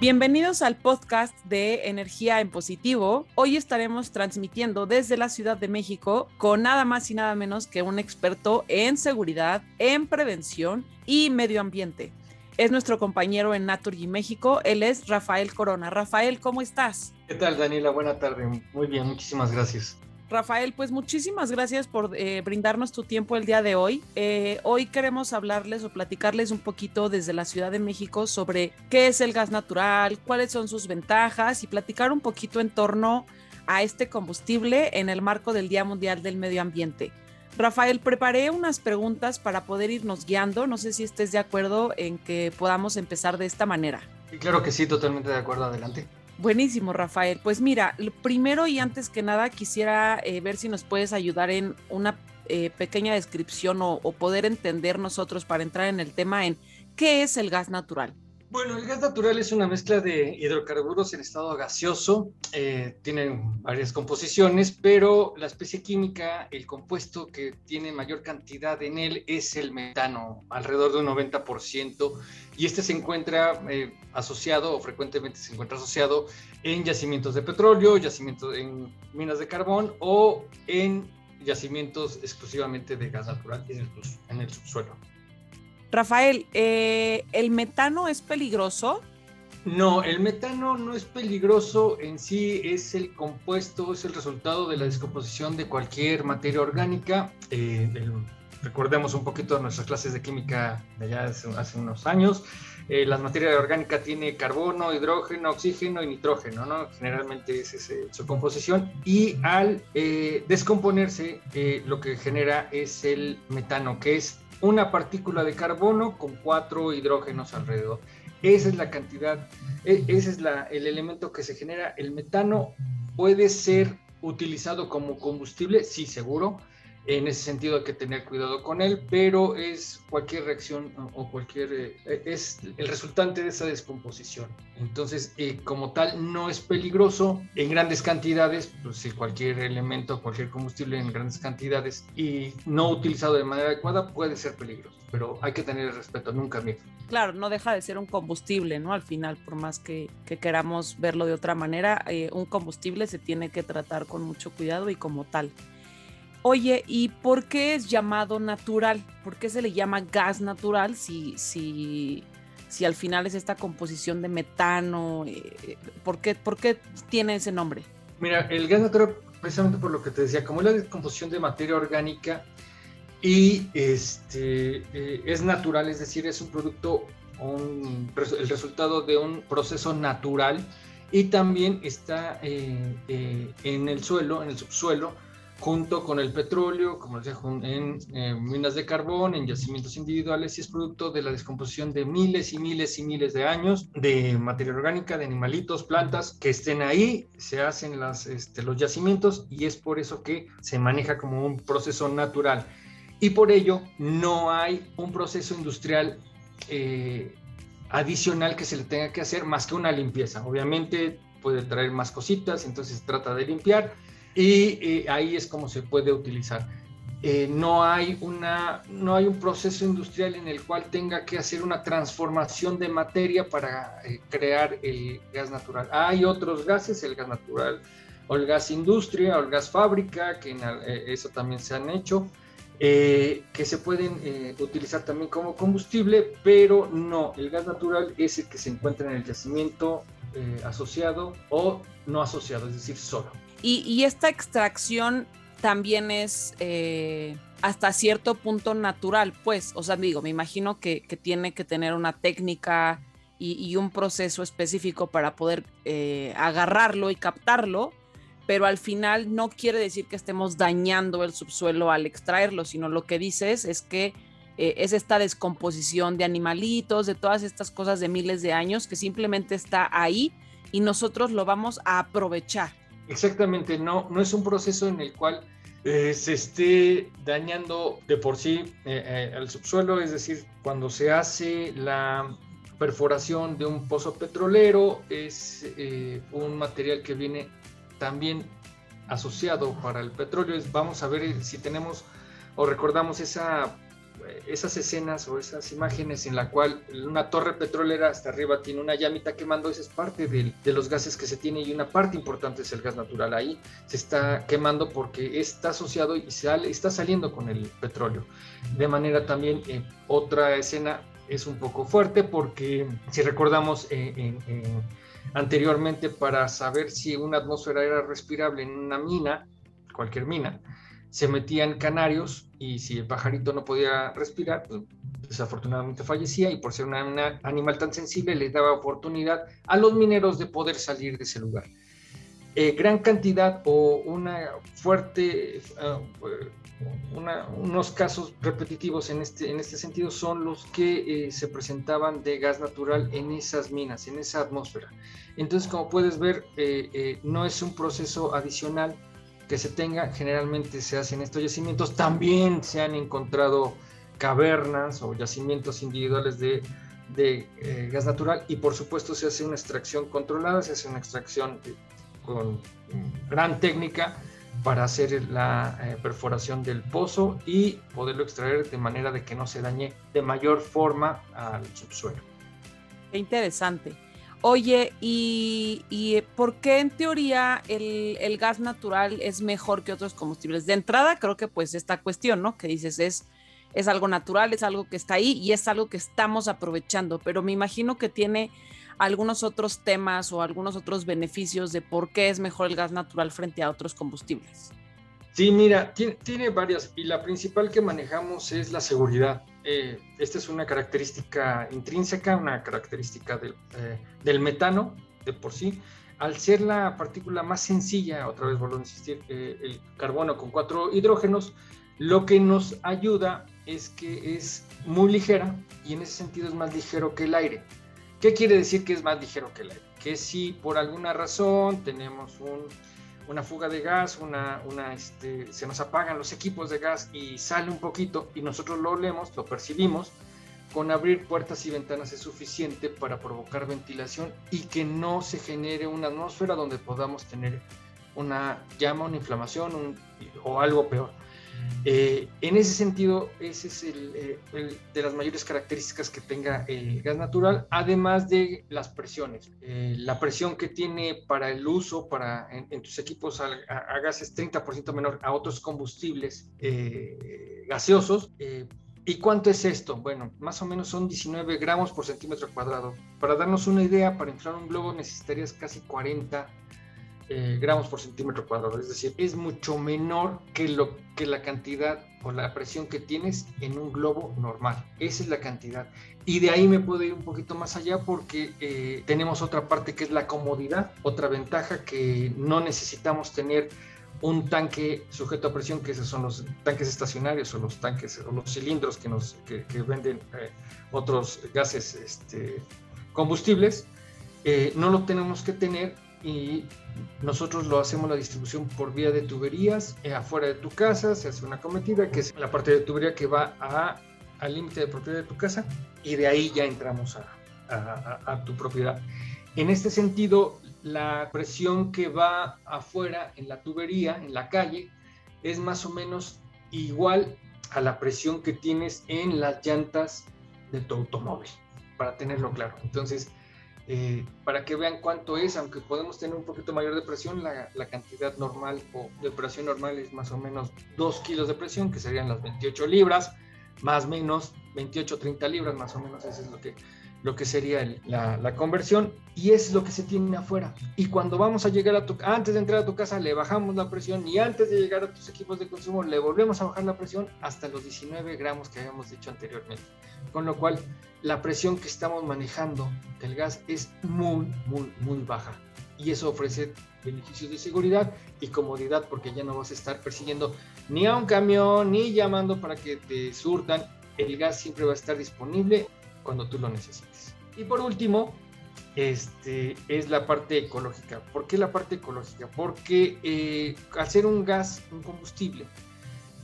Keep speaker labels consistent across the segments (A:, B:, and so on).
A: Bienvenidos al podcast de Energía en Positivo. Hoy estaremos transmitiendo desde la Ciudad de México con nada más y nada menos que un experto en seguridad, en prevención y medio ambiente. Es nuestro compañero en Naturgy México. Él es Rafael Corona. Rafael, ¿cómo estás?
B: ¿Qué tal, Daniela? Buena tarde. Muy bien, muchísimas gracias.
A: Rafael, pues muchísimas gracias por eh, brindarnos tu tiempo el día de hoy. Eh, hoy queremos hablarles o platicarles un poquito desde la Ciudad de México sobre qué es el gas natural, cuáles son sus ventajas y platicar un poquito en torno a este combustible en el marco del Día Mundial del Medio Ambiente. Rafael, preparé unas preguntas para poder irnos guiando. No sé si estés de acuerdo en que podamos empezar de esta manera.
B: claro que sí, totalmente de acuerdo. Adelante.
A: Buenísimo, Rafael. Pues mira, primero y antes que nada quisiera eh, ver si nos puedes ayudar en una eh, pequeña descripción o, poder entender nosotros para entrar en el tema en qué es el gas natural.
B: Bueno, el gas natural es una mezcla de hidrocarburos en estado gaseoso. Eh, tienen varias composiciones, pero la especie química, el compuesto que tiene mayor cantidad en él es el metano, alrededor de un 90%. Y este se encuentra eh, asociado, o frecuentemente se encuentra asociado, en yacimientos de petróleo, yacimientos en minas de carbón o en yacimientos exclusivamente de gas natural en el subsuelo.
A: Rafael, eh, ¿el metano es peligroso?
B: No, el metano no es peligroso en sí, es el compuesto, es el resultado de la descomposición de cualquier materia orgánica. Eh, recordemos un poquito nuestras clases de química de allá hace, unos años. Eh, la materia orgánica tiene carbono, hidrógeno, oxígeno y nitrógeno, ¿no? Generalmente es su composición. Y al descomponerse, lo que genera es el metano, que es una partícula de carbono con cuatro hidrógenos alrededor. Esa es la cantidad, e, ese es el elemento que se genera. El metano puede ser utilizado como combustible, sí, seguro, en ese sentido hay que tener cuidado con él, pero es cualquier reacción o cualquier, eh, es el resultante de esa descomposición. Entonces, eh, como tal, no es peligroso en grandes cantidades, pues si cualquier elemento, cualquier combustible en grandes cantidades y no utilizado de manera adecuada puede ser peligroso, pero hay que tener respeto, nunca miedo.
A: Claro, no deja de ser un combustible, ¿no? Al final, por más que, queramos verlo de otra manera, eh, un combustible se tiene que tratar con mucho cuidado y como tal. Oye, ¿y por qué es llamado natural? ¿Por qué se le llama gas natural si, si, si al final es esta composición de metano? Eh, ¿por, qué, ¿Por qué tiene ese nombre?
B: Mira, el gas natural, precisamente por lo que te decía, como es la descomposición de materia orgánica y este, eh, es natural, es decir, es un producto, el resultado de un proceso natural y también está eh, en el suelo, en el subsuelo, junto con el petróleo, como decía, en, minas de carbón, en yacimientos individuales, y es producto de la descomposición de miles y miles y miles de años de materia orgánica, de animalitos, plantas, que estén ahí, se hacen las, este, los yacimientos y es por eso que se maneja como un proceso natural. Y por ello no hay un proceso industrial eh, adicional que se le tenga que hacer más que una limpieza. Obviamente puede traer más cositas, entonces trata de limpiar y eh, ahí es como se puede utilizar. Eh, no, hay una, no hay un proceso industrial en el cual tenga que hacer una transformación de materia para eh, crear el gas natural. Hay otros gases, el gas natural o el gas industria o el gas fábrica, que eso también se han hecho, que se pueden utilizar también como combustible, pero no, el gas natural es el que se encuentra en el yacimiento asociado o no asociado, es decir, solo.
A: Y, esta extracción también es eh, hasta cierto punto natural, pues, o sea, digo, me imagino que, tiene que tener una técnica y, un proceso específico para poder eh, agarrarlo y captarlo, pero al final no quiere decir que estemos dañando el subsuelo al extraerlo, sino lo que dices es que eh, es esta descomposición de animalitos, de todas estas cosas de miles de años que simplemente está ahí y nosotros lo vamos a aprovechar.
B: Exactamente, no, no es un proceso en el cual eh, se esté dañando de por sí eh, el eh, subsuelo, es decir, cuando se hace la perforación de un pozo petrolero, es eh, un material que viene también asociado para el petróleo. Vamos a ver si tenemos o recordamos esa esas escenas o esas imágenes en la cual una torre petrolera hasta arriba tiene una llamita quemando, esa es parte de, de los gases que se tiene y una parte importante es el gas natural. Ahí se está quemando porque está asociado y sale, está saliendo con el petróleo. De manera también, eh, otra escena es un poco fuerte porque si recordamos eh, anteriormente para saber si una atmósfera era respirable en una mina, cualquier mina, se metían canarios y si el pajarito no podía respirar, pues, desafortunadamente fallecía y por ser un animal tan sensible le daba oportunidad a los mineros de poder salir de ese lugar. Eh, gran cantidad o una fuerte, eh, unos casos repetitivos en este, en este sentido son los que eh, se presentaban de gas natural en esas minas, en esa atmósfera. Entonces, como puedes ver, no es un proceso adicional que se tenga, generalmente se hacen estos yacimientos. También se han encontrado cavernas o yacimientos individuales de, eh, gas natural y por supuesto se hace una extracción controlada, se hace una extracción con gran técnica para hacer la eh, perforación del pozo y poderlo extraer de manera de que no se dañe de mayor forma al subsuelo.
A: Qué interesante. Oye, ¿y, por qué en teoría el, gas natural es mejor que otros combustibles? De entrada, creo que pues esta cuestión, ¿no? Que dices es, es algo natural, es algo que está ahí y es algo que estamos aprovechando, pero me imagino que tiene algunos otros temas o algunos otros beneficios de por qué es mejor el gas natural frente a otros combustibles.
B: Sí, mira, tiene, varias y la principal que manejamos es la seguridad. Eh, esta es una característica intrínseca, una característica del, eh, del, metano de por sí. Al ser la partícula más sencilla, otra vez vuelvo a insistir, eh, el carbono con cuatro hidrógenos, lo que nos ayuda es que es muy ligera y en ese sentido es más ligero que el aire. ¿Qué quiere decir que es más ligero que el aire? Que si por alguna razón tenemos un una fuga de gas, una, una, este, se nos apagan los equipos de gas y sale un poquito y nosotros lo olemos, lo percibimos, con abrir puertas y ventanas es suficiente para provocar ventilación y que no se genere una atmósfera donde podamos tener una llama, una inflamación o algo peor. Eh, en ese sentido, ese es eh, de las mayores características que tenga el gas natural, además de las presiones. Eh, la presión que tiene para el uso para, en, tus equipos a, gas es 30% menor a otros combustibles gaseosos. ¿Y cuánto es esto? Bueno, más o menos son 19 gramos por centímetro cuadrado. Para darnos una idea, para inflar un globo necesitarías casi 40 eh, gramos por centímetro cuadrado, es decir, es mucho menor que, lo, que la cantidad o la presión que tienes en un globo normal. Esa es la cantidad. Y de ahí me puedo ir un poquito más allá porque eh, tenemos otra parte que es la comodidad, otra ventaja que no necesitamos tener un tanque sujeto a presión, que esos son los tanques estacionarios o los tanques o los cilindros que, nos, que, venden eh, otros gases este, combustibles. no lo tenemos que tener y nosotros lo hacemos la distribución por vía de tuberías eh, afuera de tu casa, se hace una cometida que es la parte de tubería que va a, al límite de propiedad de tu casa y de ahí ya entramos a, a, tu propiedad. En este sentido, la presión que va afuera en la tubería, en la calle, es más o menos igual a la presión que tienes en las llantas de tu automóvil, para tenerlo claro. Entonces, eh, para que vean cuánto es, aunque podemos tener un poquito mayor de presión, la, cantidad normal o de presión normal es más o menos 2 kilos de presión, que serían las 28 libras, más o menos 28, 30 libras, más o menos eso es lo que lo que sería la, conversión y es lo que se tiene afuera. Y cuando vamos a llegar a tu antes de entrar a tu casa le bajamos la presión y antes de llegar a tus equipos de consumo le volvemos a bajar la presión hasta los 19 gramos que habíamos dicho anteriormente. Con lo cual la presión que estamos manejando del gas es muy, muy, muy baja. Y eso ofrece beneficios de seguridad y comodidad porque ya no vas a estar persiguiendo ni a un camión ni llamando para que te surtan. El gas siempre va a estar disponible cuando tú lo necesites. Y por último, este, es la parte ecológica. ¿Por qué la parte ecológica? Porque eh, al ser un gas, un combustible,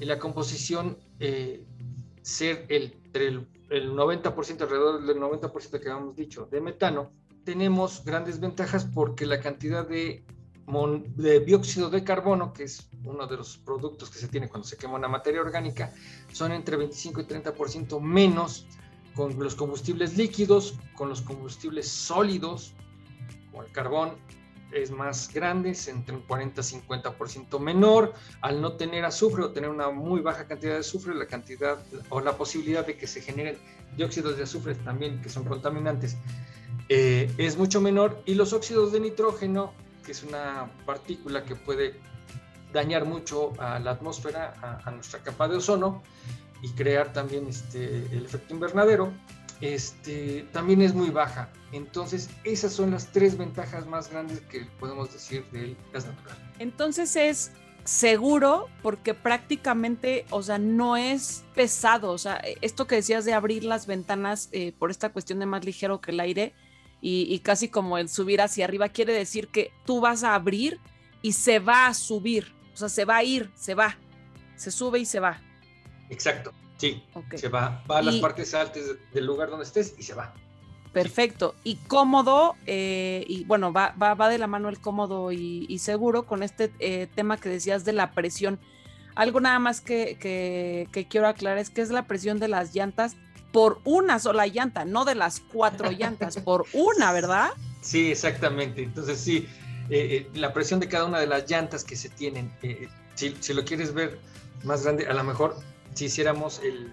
B: en la composición eh, ser el, el, el 90%, alrededor del 90% que habíamos dicho, de metano, tenemos grandes ventajas porque la cantidad de de dióxido de carbono, que es uno de los productos que se tiene cuando se quema una materia orgánica, son entre 25 y 30% menos con los combustibles líquidos, con los combustibles sólidos, como el carbón, es más grande, es entre un 40 y 50% menor. Al no tener azufre o tener una muy baja cantidad de azufre, la cantidad o la posibilidad de que se generen dióxidos de azufre también, que son contaminantes, eh, es mucho menor. Y los óxidos de nitrógeno que es una partícula que puede dañar mucho a la atmósfera, a, nuestra capa de ozono y crear también este, el efecto invernadero, este, también es muy baja. Entonces, esas son las tres ventajas más grandes que podemos decir del gas natural.
A: Entonces es seguro porque prácticamente, o sea, no es pesado. O sea, esto que decías de abrir las ventanas eh, por esta cuestión de más ligero que el aire, y, casi como el subir hacia arriba quiere decir que tú vas a abrir y se va a subir, o sea, se va a ir, se va, se sube y se va.
B: Exacto, sí, se va, va a las partes altas del lugar donde estés y se va.
A: Perfecto. Y cómodo, eh, y bueno, va, va, va, de la mano el cómodo y, seguro con este eh, tema que decías de la presión. Algo nada más que, que, que, quiero aclarar es que es la presión de las llantas por una sola llanta, no de las cuatro llantas, por una, ¿verdad?
B: Sí, exactamente. Entonces sí, eh, eh, la presión de cada una de las llantas que se tienen, eh, si, lo quieres ver más grande, a lo mejor si hiciéramos el,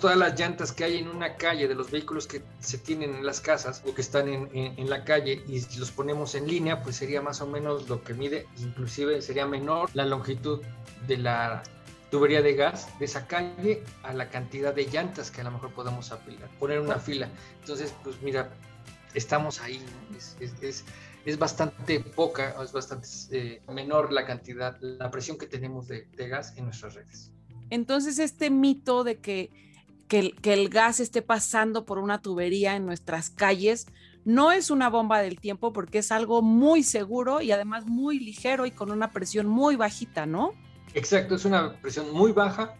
B: todas las llantas que hay en una calle de los vehículos que se tienen en las casas o que están en, la calle y los ponemos en línea, pues sería más o menos lo que mide, inclusive sería menor la longitud de la tubería de gas de esa calle a la cantidad de llantas que a lo mejor podemos apilar, poner una fila. Entonces, pues mira, estamos ahí, es, es, bastante poca, es bastante eh, menor la cantidad, la presión que tenemos de, gas en nuestras redes.
A: Entonces, este mito de que, que, que el gas esté pasando por una tubería en nuestras calles, no es una bomba del tiempo porque es algo muy seguro y además muy ligero y con una presión muy bajita, ¿no?
B: Exacto, es una presión muy baja.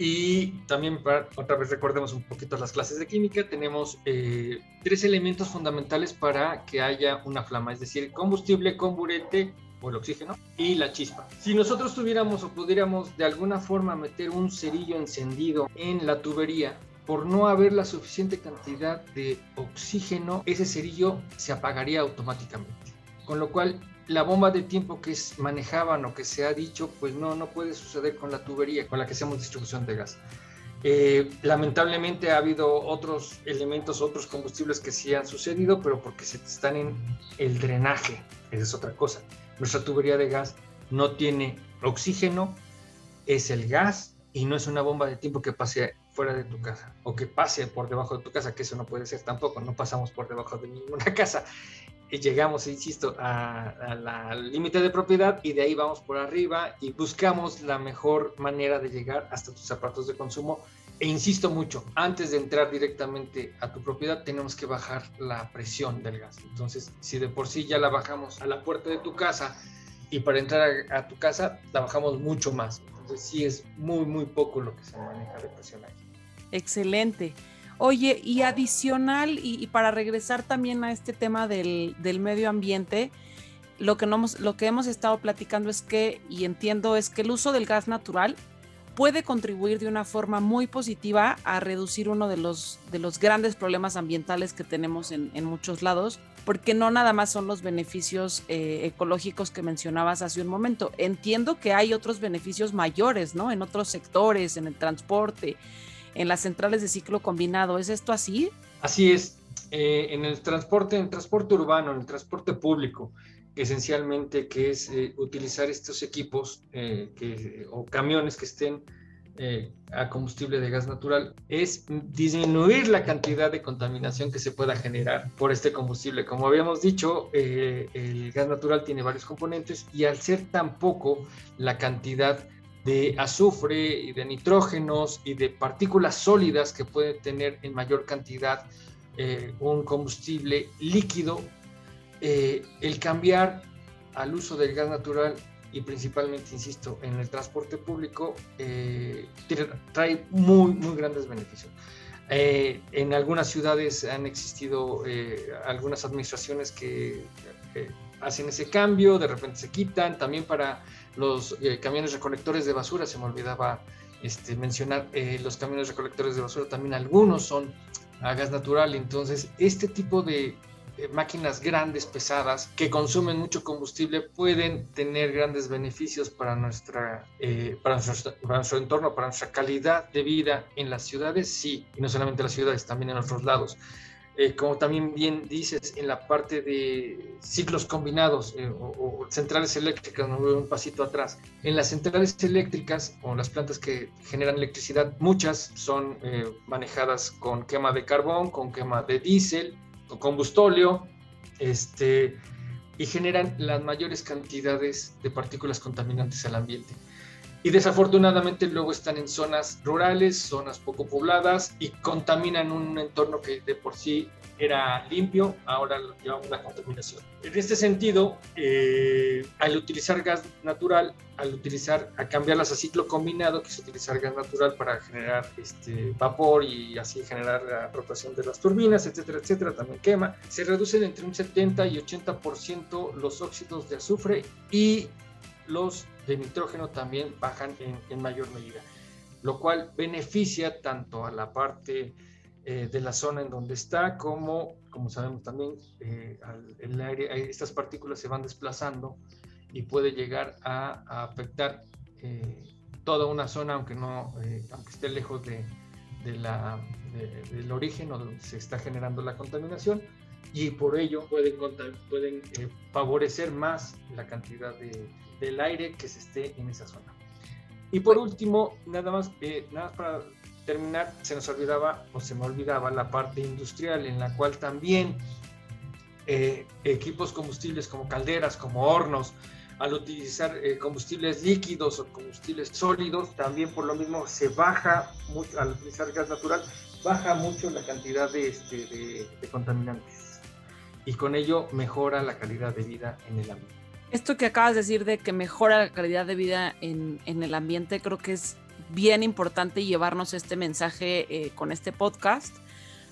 B: Y también, para, otra vez recordemos un poquito las clases de química, tenemos eh, tres elementos fundamentales para que haya una flama, es decir, combustible, comburente o el oxígeno y la chispa. Si nosotros tuviéramos o pudiéramos de alguna forma meter un cerillo encendido en la tubería, por no haber la suficiente cantidad de oxígeno, ese cerillo se apagaría automáticamente. Con lo cual la bomba de tiempo que manejaban o que se ha dicho, pues no, no puede suceder con la tubería con la que hacemos distribución de gas. Eh, lamentablemente ha habido otros elementos, otros combustibles que sí han sucedido, pero porque se están en el drenaje, esa es otra cosa. Nuestra tubería de gas no tiene oxígeno, es el gas y no es una bomba de tiempo que pase fuera de tu casa o que pase por debajo de tu casa, que eso no puede ser tampoco, no pasamos por debajo de ninguna casa llegamos, insisto, al límite de propiedad y de ahí vamos por arriba y buscamos la mejor manera de llegar hasta tus zapatos de consumo. E insisto mucho, antes de entrar directamente a tu propiedad tenemos que bajar la presión del gas. Entonces, si de por sí ya la bajamos a la puerta de tu casa y para entrar a, tu casa la bajamos mucho más. Entonces, sí es muy, muy poco lo que se maneja de presión ahí.
A: Excelente. Oye, y adicional, y, para regresar también a este tema del, medio ambiente, lo que, no lo que hemos estado platicando es que, y entiendo, es que el uso del gas natural puede contribuir de una forma muy positiva a reducir uno de los, de los grandes problemas ambientales que tenemos en, muchos lados, porque no nada más son los beneficios eh, ecológicos que mencionabas hace un momento. Entiendo que hay otros beneficios mayores, ¿no? En otros sectores, en el transporte, en las centrales de ciclo combinado. ¿Es esto así?
B: Así es. Eh, en el transporte, en el transporte urbano, en el transporte público, esencialmente que es eh, utilizar estos equipos eh, que, o camiones que estén a combustible de gas natural, es disminuir la cantidad de contaminación que se pueda generar por este combustible. Como habíamos dicho, el gas natural tiene varios componentes y al ser tan poco la cantidad de azufre y de nitrógenos y de partículas sólidas que puede tener en mayor cantidad eh, un combustible líquido, eh, el cambiar al uso del gas natural y principalmente, insisto, en el transporte público, eh, trae muy, muy grandes beneficios. en algunas ciudades han existido algunas administraciones que hacen ese cambio, de repente se quitan, también para los eh, camiones recolectores de basura, se me olvidaba este, mencionar, eh, los camiones recolectores de basura también algunos son a gas natural, entonces este tipo de máquinas grandes, pesadas, que consumen mucho combustible, pueden tener grandes beneficios para, nuestra, eh, para, nuestro, entorno, para nuestra calidad de vida en las ciudades, sí, y no solamente en las ciudades, también en otros lados. Eh, como también bien dices, en la parte de ciclos combinados eh, o, centrales eléctricas, un pasito atrás. En las centrales eléctricas o las plantas que generan electricidad, muchas son manejadas con quema de carbón, con quema de diésel, combustóleo, este, y generan las mayores cantidades de partículas contaminantes al ambiente. Y desafortunadamente luego están en zonas rurales, zonas poco pobladas y contaminan un entorno que de por sí era limpio, ahora llevamos la contaminación. En este sentido, eh, al utilizar gas natural, al utilizar, a cambiarlas a ciclo combinado, que es utilizar gas natural para generar este, vapor y así generar la rotación de las turbinas, etcétera, etcétera, también quema, se reducen entre un 70 y 80% los óxidos de azufre y los de nitrógeno también bajan en, en mayor medida, lo cual beneficia tanto a la parte eh, de la zona en donde está, como, como sabemos también, eh, el aire, estas partículas se van desplazando y puede llegar a, afectar eh, toda una zona, aunque, no, aunque esté lejos de, de la, del origen o donde se está generando la contaminación, y por ello pueden, pueden favorecer más la cantidad de, del aire que se esté en esa zona. Y por último, nada más, nada más para terminar, se nos olvidaba o se me olvidaba la parte industrial en la cual también eh, equipos combustibles como calderas, como hornos, al utilizar eh, combustibles líquidos o combustibles sólidos, también por lo mismo se baja, mucho, al utilizar gas natural, baja mucho la cantidad de, este, de, contaminantes y con ello mejora la calidad de vida en el ambiente.
A: Esto que acabas de decir de que mejora la calidad de vida en, en el ambiente, creo que es bien importante llevarnos este mensaje eh, con este podcast,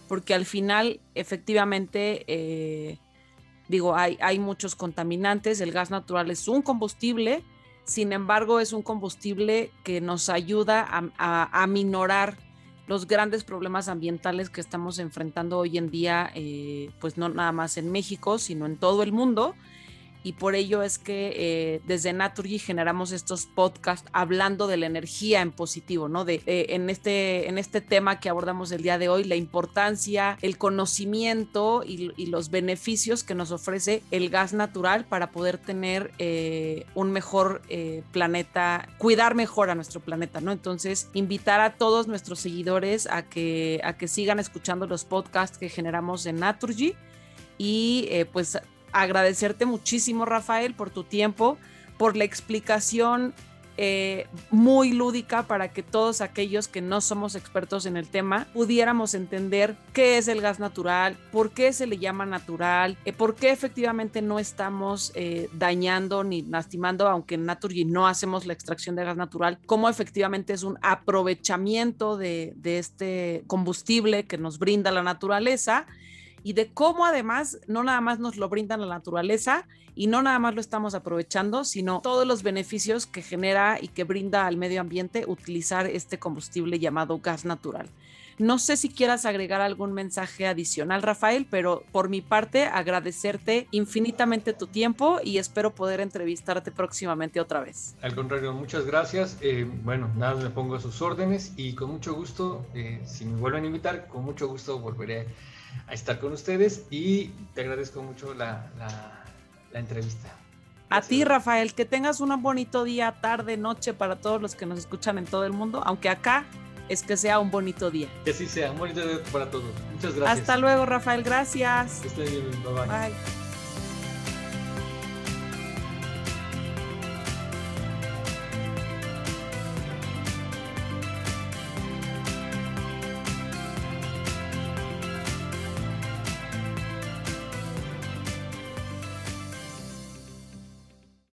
A: porque al final, efectivamente, eh, digo, hay, hay muchos contaminantes, el gas natural es un combustible, sin embargo, es un combustible que nos ayuda a, a, minorar los grandes problemas ambientales que estamos enfrentando hoy en día, eh, pues no nada más en México, sino en todo el mundo y por ello es que eh, desde Naturgy generamos estos podcasts hablando de la energía en positivo, ¿no? De, eh, en, este, en este tema que abordamos el día de hoy, la importancia, el conocimiento y, los beneficios que nos ofrece el gas natural para poder tener eh, un mejor planeta, cuidar mejor a nuestro planeta, ¿no? Entonces, invitar a todos nuestros seguidores a que, a que sigan escuchando los podcasts que generamos en Naturgy y pues agradecerte muchísimo, Rafael, por tu tiempo, por la explicación eh, muy lúdica para que todos aquellos que no somos expertos en el tema pudiéramos entender qué es el gas natural, por qué se le llama natural, eh, por qué efectivamente no estamos eh, dañando ni lastimando, aunque en Naturgy no hacemos la extracción de gas natural, cómo efectivamente es un aprovechamiento de, de este combustible que nos brinda la naturaleza y de cómo además no nada más nos lo brinda la naturaleza y no nada más lo estamos aprovechando, sino todos los beneficios que genera y que brinda al medio ambiente utilizar este combustible llamado gas natural. No sé si quieras agregar algún mensaje adicional, Rafael, pero por mi parte agradecerte infinitamente tu tiempo y espero poder entrevistarte próximamente otra vez.
B: Al contrario, muchas gracias. Eh, bueno, nada, me pongo a sus órdenes y con mucho gusto, eh, si me vuelven a invitar, con mucho gusto volveré a estar con ustedes y te agradezco mucho la, la, entrevista.
A: A ti, Rafael, que tengas un bonito día, tarde, noche para todos los que nos escuchan en todo el mundo, aunque acá es que sea un bonito día.
B: Que sí sea, un bonito día para todos. Muchas gracias.
A: Hasta luego, Rafael, gracias.
B: Que estén bien, bye. bye.